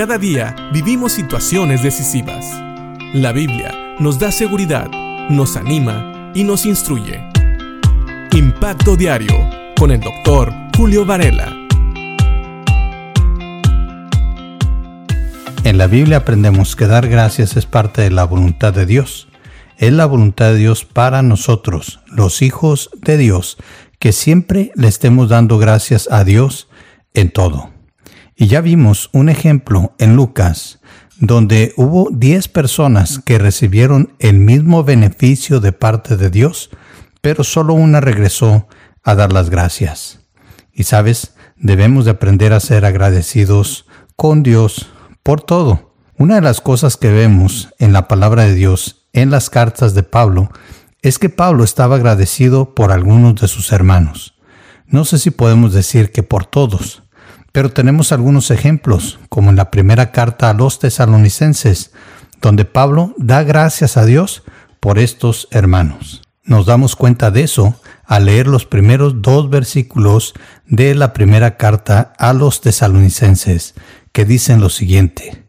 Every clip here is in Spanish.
Cada día vivimos situaciones decisivas. La Biblia nos da seguridad, nos anima y nos instruye. Impacto Diario con el doctor Julio Varela. En la Biblia aprendemos que dar gracias es parte de la voluntad de Dios. Es la voluntad de Dios para nosotros, los hijos de Dios, que siempre le estemos dando gracias a Dios en todo. Y ya vimos un ejemplo en Lucas, donde hubo 10 personas que recibieron el mismo beneficio de parte de Dios, pero solo una regresó a dar las gracias. Y sabes, debemos de aprender a ser agradecidos con Dios por todo. Una de las cosas que vemos en la palabra de Dios en las cartas de Pablo es que Pablo estaba agradecido por algunos de sus hermanos. No sé si podemos decir que por todos, pero tenemos algunos ejemplos, como en la primera carta a los tesalonicenses, donde Pablo da gracias a Dios por estos hermanos. Nos damos cuenta de eso al leer los primeros dos versículos de la primera carta a los tesalonicenses, que dicen lo siguiente.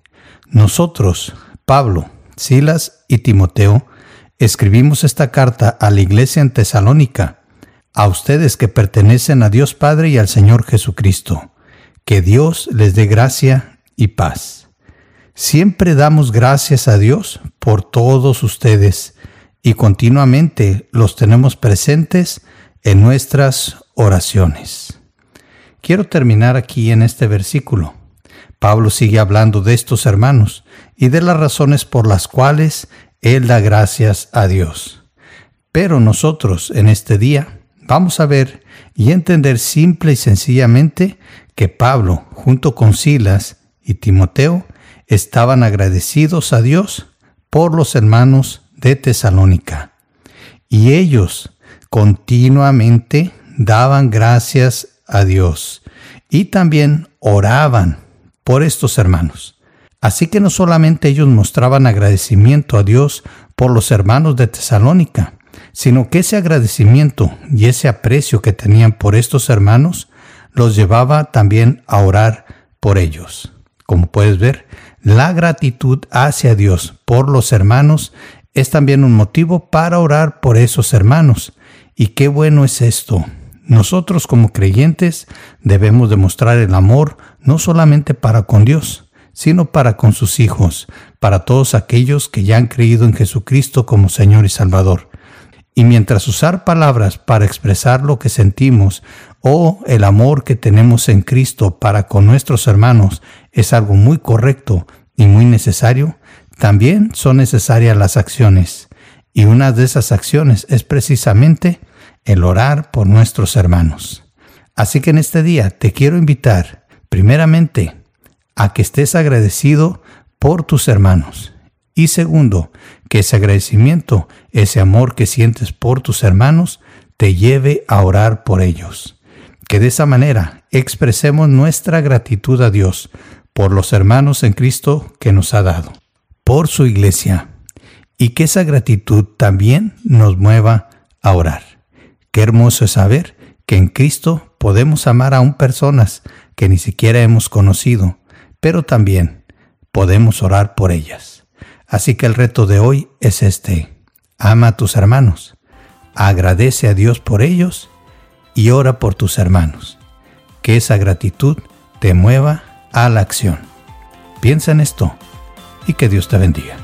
Nosotros, Pablo, Silas y Timoteo, escribimos esta carta a la iglesia en Tesalónica, a ustedes que pertenecen a Dios Padre y al Señor Jesucristo. Que Dios les dé gracia y paz. Siempre damos gracias a Dios por todos ustedes y continuamente los tenemos presentes en nuestras oraciones. Quiero terminar aquí en este versículo. Pablo sigue hablando de estos hermanos y de las razones por las cuales él da gracias a Dios. Pero nosotros en este día vamos a ver y entender simple y sencillamente que Pablo, junto con Silas y Timoteo, estaban agradecidos a Dios por los hermanos de Tesalónica. Y ellos continuamente daban gracias a Dios y también oraban por estos hermanos. Así que no solamente ellos mostraban agradecimiento a Dios por los hermanos de Tesalónica, sino que ese agradecimiento y ese aprecio que tenían por estos hermanos los llevaba también a orar por ellos. Como puedes ver, la gratitud hacia Dios por los hermanos es también un motivo para orar por esos hermanos. Y qué bueno es esto. Nosotros como creyentes debemos demostrar el amor no solamente para con Dios, sino para con sus hijos, para todos aquellos que ya han creído en Jesucristo como Señor y Salvador. Y mientras usar palabras para expresar lo que sentimos o el amor que tenemos en Cristo para con nuestros hermanos es algo muy correcto y muy necesario, también son necesarias las acciones. Y una de esas acciones es precisamente el orar por nuestros hermanos. Así que en este día te quiero invitar, primeramente, a que estés agradecido por tus hermanos. Y segundo, que ese agradecimiento, ese amor que sientes por tus hermanos, te lleve a orar por ellos. Que de esa manera expresemos nuestra gratitud a Dios por los hermanos en Cristo que nos ha dado, por su iglesia, y que esa gratitud también nos mueva a orar. Qué hermoso es saber que en Cristo podemos amar aún personas que ni siquiera hemos conocido, pero también podemos orar por ellas. Así que el reto de hoy es este. Ama a tus hermanos, agradece a Dios por ellos y ora por tus hermanos. Que esa gratitud te mueva a la acción. Piensa en esto y que Dios te bendiga.